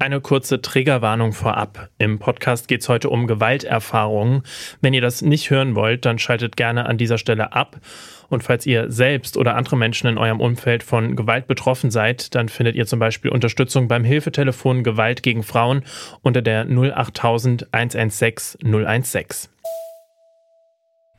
Eine kurze Triggerwarnung vorab. Im Podcast geht es heute um Gewalterfahrungen. Wenn ihr das nicht hören wollt, dann schaltet gerne an dieser Stelle ab. Und falls ihr selbst oder andere Menschen in eurem Umfeld von Gewalt betroffen seid, dann findet ihr zum Beispiel Unterstützung beim Hilfetelefon Gewalt gegen Frauen unter der 08000 116 016.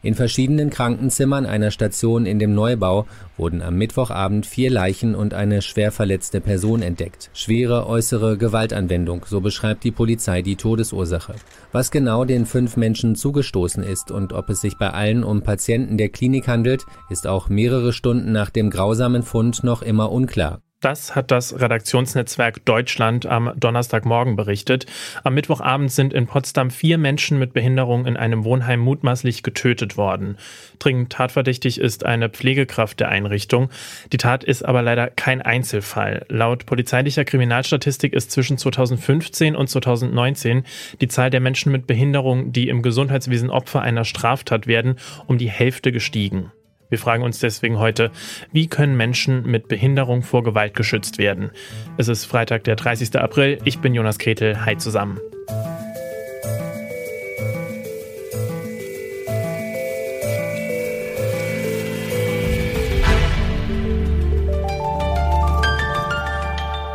In verschiedenen Krankenzimmern einer Station in dem Neubau wurden am Mittwochabend vier Leichen und eine schwer verletzte Person entdeckt. Schwere äußere Gewaltanwendung, so beschreibt die Polizei die Todesursache. Was genau den fünf Menschen zugestoßen ist und ob es sich bei allen um Patienten der Klinik handelt, ist auch mehrere Stunden nach dem grausamen Fund noch immer unklar. Das hat das Redaktionsnetzwerk Deutschland am Donnerstagmorgen berichtet. Am Mittwochabend sind in Potsdam vier Menschen mit Behinderung in einem Wohnheim mutmaßlich getötet worden. Dringend tatverdächtig ist eine Pflegekraft der Einrichtung. Die Tat ist aber leider kein Einzelfall. Laut polizeilicher Kriminalstatistik ist zwischen 2015 und 2019 die Zahl der Menschen mit Behinderung, die im Gesundheitswesen Opfer einer Straftat werden, um die Hälfte gestiegen. Wir fragen uns deswegen heute, wie können Menschen mit Behinderung vor Gewalt geschützt werden? Es ist Freitag, der 30. April. Ich bin Jonas Kretel. Hi zusammen.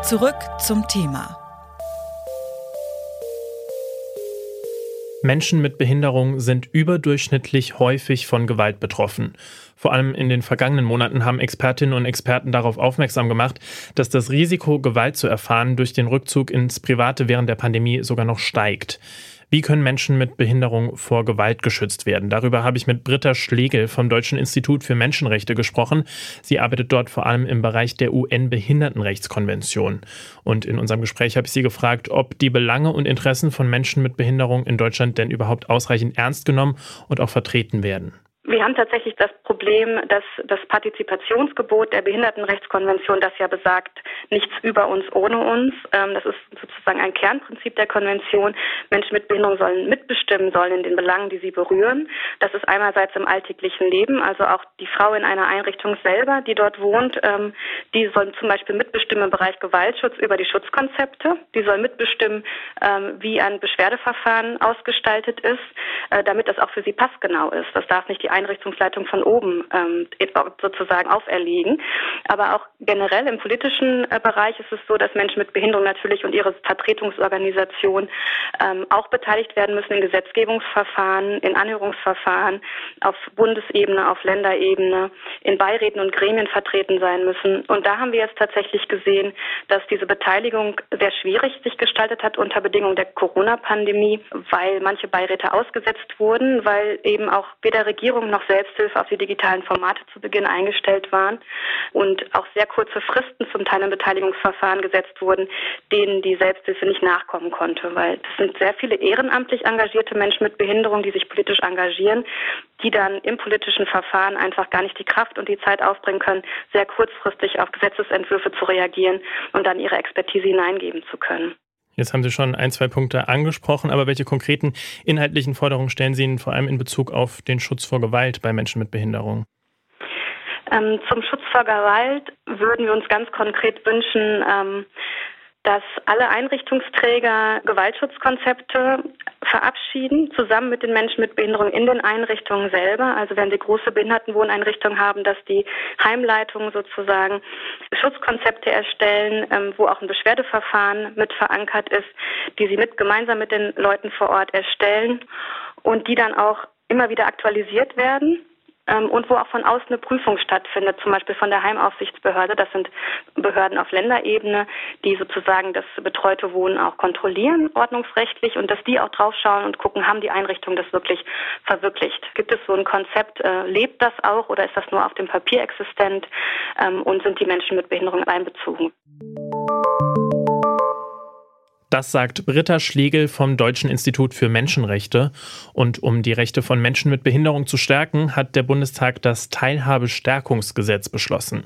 Zurück zum Thema. Menschen mit Behinderung sind überdurchschnittlich häufig von Gewalt betroffen. Vor allem in den vergangenen Monaten haben Expertinnen und Experten darauf aufmerksam gemacht, dass das Risiko, Gewalt zu erfahren, durch den Rückzug ins Private während der Pandemie sogar noch steigt. Wie können Menschen mit Behinderung vor Gewalt geschützt werden? Darüber habe ich mit Britta Schlegel vom Deutschen Institut für Menschenrechte gesprochen. Sie arbeitet dort vor allem im Bereich der UN-Behindertenrechtskonvention. Und in unserem Gespräch habe ich sie gefragt, ob die Belange und Interessen von Menschen mit Behinderung in Deutschland denn überhaupt ausreichend ernst genommen und auch vertreten werden. Wir haben tatsächlich das Problem, dass das Partizipationsgebot der Behindertenrechtskonvention, das ja besagt, nichts über uns ohne uns, ähm, das ist sozusagen ein Kernprinzip der Konvention. Menschen mit Behinderung sollen mitbestimmen, sollen in den Belangen, die sie berühren. Das ist einerseits im alltäglichen Leben, also auch die Frau in einer Einrichtung selber, die dort wohnt, ähm, die soll zum Beispiel mitbestimmen im Bereich Gewaltschutz über die Schutzkonzepte. Die soll mitbestimmen, ähm, wie ein Beschwerdeverfahren ausgestaltet ist, äh, damit das auch für sie passgenau ist. Das darf nicht die Einrichtungsleitung von oben ähm, sozusagen auferlegen. Aber auch generell im politischen äh, Bereich ist es so, dass Menschen mit Behinderung natürlich und ihre Vertretungsorganisation ähm, auch beteiligt werden müssen in Gesetzgebungsverfahren, in Anhörungsverfahren, auf Bundesebene, auf Länderebene, in Beiräten und Gremien vertreten sein müssen. Und da haben wir jetzt tatsächlich gesehen, dass diese Beteiligung sehr schwierig sich gestaltet hat unter Bedingungen der Corona-Pandemie, weil manche Beiräte ausgesetzt wurden, weil eben auch weder Regierung noch Selbsthilfe auf die digitalen Formate zu Beginn eingestellt waren und auch sehr kurze Fristen zum Teil im Beteiligungsverfahren gesetzt wurden, denen die Selbsthilfe nicht nachkommen konnte, weil es sind sehr viele ehrenamtlich engagierte Menschen mit Behinderung, die sich politisch engagieren, die dann im politischen Verfahren einfach gar nicht die Kraft und die Zeit aufbringen können, sehr kurzfristig auf Gesetzesentwürfe zu reagieren und dann ihre Expertise hineingeben zu können. Jetzt haben Sie schon ein, zwei Punkte angesprochen, aber welche konkreten inhaltlichen Forderungen stellen Sie Ihnen vor allem in Bezug auf den Schutz vor Gewalt bei Menschen mit Behinderung? Ähm, zum Schutz vor Gewalt würden wir uns ganz konkret wünschen, ähm, dass alle Einrichtungsträger Gewaltschutzkonzepte verabschieden, zusammen mit den Menschen mit Behinderung in den Einrichtungen selber. Also wenn sie große Behindertenwohneinrichtungen haben, dass die Heimleitungen sozusagen Schutzkonzepte erstellen, ähm, wo auch ein Beschwerdeverfahren mit verankert ist, die sie mit gemeinsam mit den Leuten vor Ort erstellen und die dann auch immer wieder aktualisiert werden und wo auch von außen eine Prüfung stattfindet, zum Beispiel von der Heimaufsichtsbehörde. Das sind Behörden auf Länderebene, die sozusagen das betreute Wohnen auch kontrollieren, ordnungsrechtlich, und dass die auch draufschauen und gucken, haben die Einrichtungen das wirklich verwirklicht? Gibt es so ein Konzept, äh, lebt das auch oder ist das nur auf dem Papier existent ähm, und sind die Menschen mit Behinderung einbezogen? Das sagt Britta Schlegel vom Deutschen Institut für Menschenrechte. Und um die Rechte von Menschen mit Behinderung zu stärken, hat der Bundestag das Teilhabestärkungsgesetz beschlossen.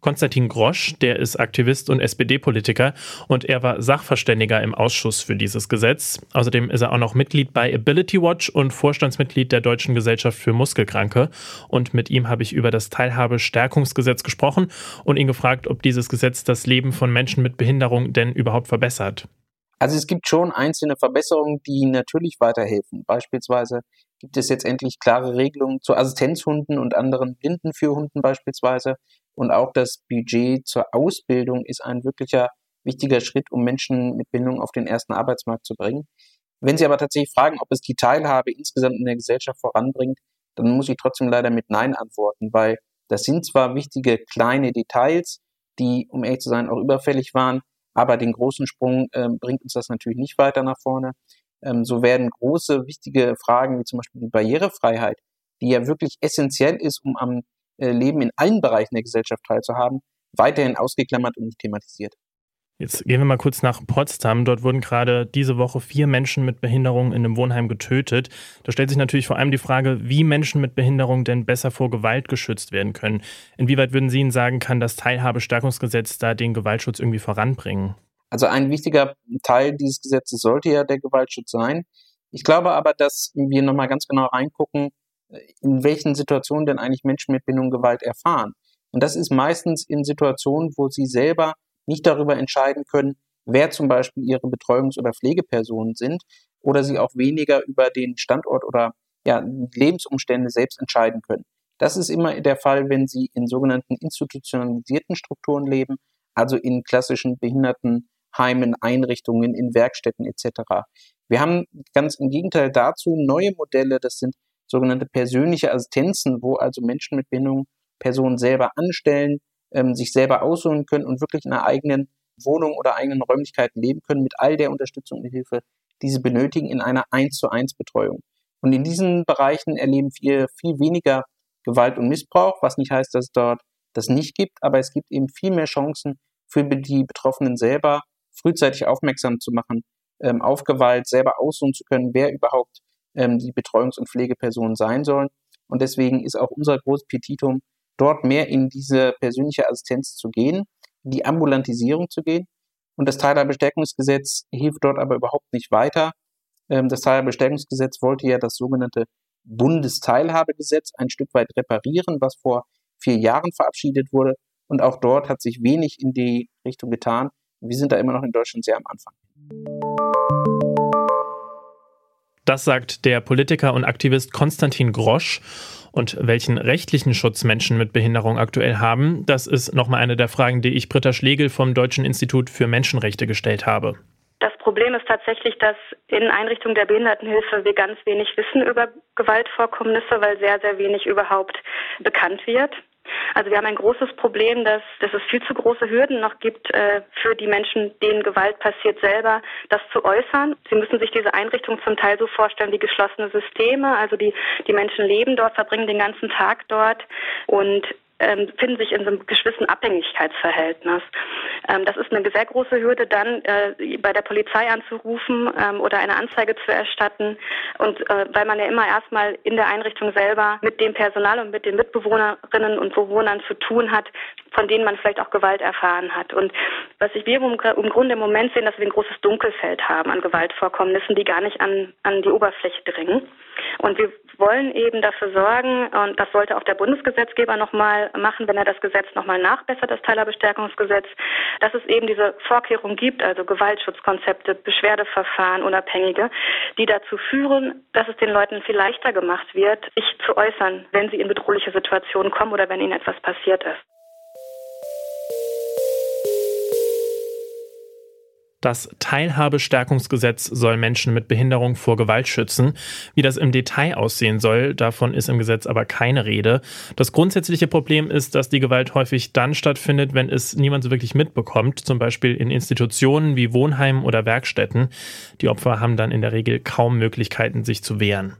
Konstantin Grosch, der ist Aktivist und SPD-Politiker und er war Sachverständiger im Ausschuss für dieses Gesetz. Außerdem ist er auch noch Mitglied bei Ability Watch und Vorstandsmitglied der Deutschen Gesellschaft für Muskelkranke. Und mit ihm habe ich über das Teilhabestärkungsgesetz gesprochen und ihn gefragt, ob dieses Gesetz das Leben von Menschen mit Behinderung denn überhaupt verbessert. Also es gibt schon einzelne Verbesserungen, die natürlich weiterhelfen. Beispielsweise gibt es jetzt endlich klare Regelungen zu Assistenzhunden und anderen Blindenführhunden beispielsweise. Und auch das Budget zur Ausbildung ist ein wirklicher wichtiger Schritt, um Menschen mit Bindung auf den ersten Arbeitsmarkt zu bringen. Wenn Sie aber tatsächlich fragen, ob es die Teilhabe insgesamt in der Gesellschaft voranbringt, dann muss ich trotzdem leider mit Nein antworten, weil das sind zwar wichtige kleine Details, die, um ehrlich zu sein, auch überfällig waren, aber den großen Sprung äh, bringt uns das natürlich nicht weiter nach vorne. Ähm, so werden große, wichtige Fragen wie zum Beispiel die Barrierefreiheit, die ja wirklich essentiell ist, um am äh, Leben in allen Bereichen der Gesellschaft teilzuhaben, weiterhin ausgeklammert und nicht thematisiert. Jetzt gehen wir mal kurz nach Potsdam. Dort wurden gerade diese Woche vier Menschen mit Behinderung in einem Wohnheim getötet. Da stellt sich natürlich vor allem die Frage, wie Menschen mit Behinderung denn besser vor Gewalt geschützt werden können. Inwieweit würden Sie Ihnen sagen, kann das Teilhabestärkungsgesetz da den Gewaltschutz irgendwie voranbringen? Also ein wichtiger Teil dieses Gesetzes sollte ja der Gewaltschutz sein. Ich glaube aber, dass wir nochmal ganz genau reingucken, in welchen Situationen denn eigentlich Menschen mit Behinderung Gewalt erfahren. Und das ist meistens in Situationen, wo sie selber nicht darüber entscheiden können, wer zum Beispiel ihre Betreuungs- oder Pflegepersonen sind oder sie auch weniger über den Standort oder ja, Lebensumstände selbst entscheiden können. Das ist immer der Fall, wenn sie in sogenannten institutionalisierten Strukturen leben, also in klassischen Behindertenheimen, Einrichtungen, in Werkstätten etc. Wir haben ganz im Gegenteil dazu neue Modelle, das sind sogenannte persönliche Assistenzen, wo also Menschen mit Behinderung Personen selber anstellen, ähm, sich selber aussuchen können und wirklich in einer eigenen Wohnung oder eigenen Räumlichkeiten leben können mit all der Unterstützung und Hilfe, die sie benötigen in einer 1 zu 1 Betreuung. Und in diesen Bereichen erleben wir viel weniger Gewalt und Missbrauch, was nicht heißt, dass es dort das nicht gibt, aber es gibt eben viel mehr Chancen für die Betroffenen selber, frühzeitig aufmerksam zu machen, ähm, auf Gewalt selber aussuchen zu können, wer überhaupt ähm, die Betreuungs- und Pflegepersonen sein sollen. Und deswegen ist auch unser großes Petitum dort mehr in diese persönliche Assistenz zu gehen, in die Ambulantisierung zu gehen. Und das Teilhabestärkungsgesetz hilft dort aber überhaupt nicht weiter. Ähm, das Teilhabestärkungsgesetz wollte ja das sogenannte Bundesteilhabegesetz ein Stück weit reparieren, was vor vier Jahren verabschiedet wurde. Und auch dort hat sich wenig in die Richtung getan. Wir sind da immer noch in Deutschland sehr am Anfang. Das sagt der Politiker und Aktivist Konstantin Grosch. Und welchen rechtlichen Schutz Menschen mit Behinderung aktuell haben, das ist nochmal eine der Fragen, die ich Britta Schlegel vom Deutschen Institut für Menschenrechte gestellt habe. Das Problem ist tatsächlich, dass in Einrichtungen der Behindertenhilfe wir ganz wenig wissen über Gewaltvorkommnisse, weil sehr, sehr wenig überhaupt bekannt wird. Also wir haben ein großes Problem, dass, dass es viel zu große Hürden noch gibt äh, für die Menschen, denen Gewalt passiert, selber das zu äußern. Sie müssen sich diese Einrichtung zum Teil so vorstellen wie geschlossene Systeme. Also die, die Menschen leben dort, verbringen den ganzen Tag dort und ähm, finden sich in so einem gewissen Abhängigkeitsverhältnis. Ähm, das ist eine sehr große Hürde, dann äh, bei der Polizei anzurufen ähm, oder eine Anzeige zu erstatten. Und äh, weil man ja immer erstmal in der Einrichtung selber mit dem Personal und mit den Mitbewohnerinnen und Bewohnern zu tun hat, von denen man vielleicht auch Gewalt erfahren hat. Und was ich wir im, im Grunde im Moment sehen, dass wir ein großes Dunkelfeld haben an Gewaltvorkommnissen, die gar nicht an, an die Oberfläche dringen. Und wir wollen eben dafür sorgen, und das sollte auch der Bundesgesetzgeber nochmal machen, wenn er das Gesetz nochmal nachbessert, das Teilhabestärkungsgesetz, dass es eben diese Vorkehrungen gibt, also Gewaltschutzkonzepte, Beschwerdeverfahren, unabhängige, die dazu führen, dass es den Leuten viel leichter gemacht wird, sich zu äußern, wenn sie in bedrohliche Situationen kommen oder wenn ihnen etwas passiert ist. Das Teilhabestärkungsgesetz soll Menschen mit Behinderung vor Gewalt schützen. Wie das im Detail aussehen soll, davon ist im Gesetz aber keine Rede. Das grundsätzliche Problem ist, dass die Gewalt häufig dann stattfindet, wenn es niemand so wirklich mitbekommt, zum Beispiel in Institutionen wie Wohnheimen oder Werkstätten. Die Opfer haben dann in der Regel kaum Möglichkeiten, sich zu wehren.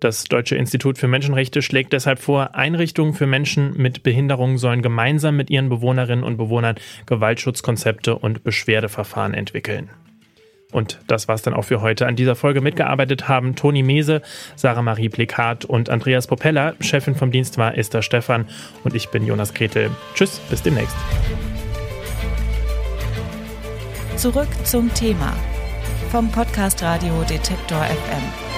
Das Deutsche Institut für Menschenrechte schlägt deshalb vor, Einrichtungen für Menschen mit Behinderungen sollen gemeinsam mit ihren Bewohnerinnen und Bewohnern Gewaltschutzkonzepte und Beschwerdeverfahren entwickeln. Und das war's dann auch für heute. An dieser Folge mitgearbeitet haben Toni Mese, Sarah Marie Plikat und Andreas Popella. Chefin vom Dienst war Esther Stephan und ich bin Jonas Gretel. Tschüss, bis demnächst. Zurück zum Thema vom Podcast Radio Detektor FM.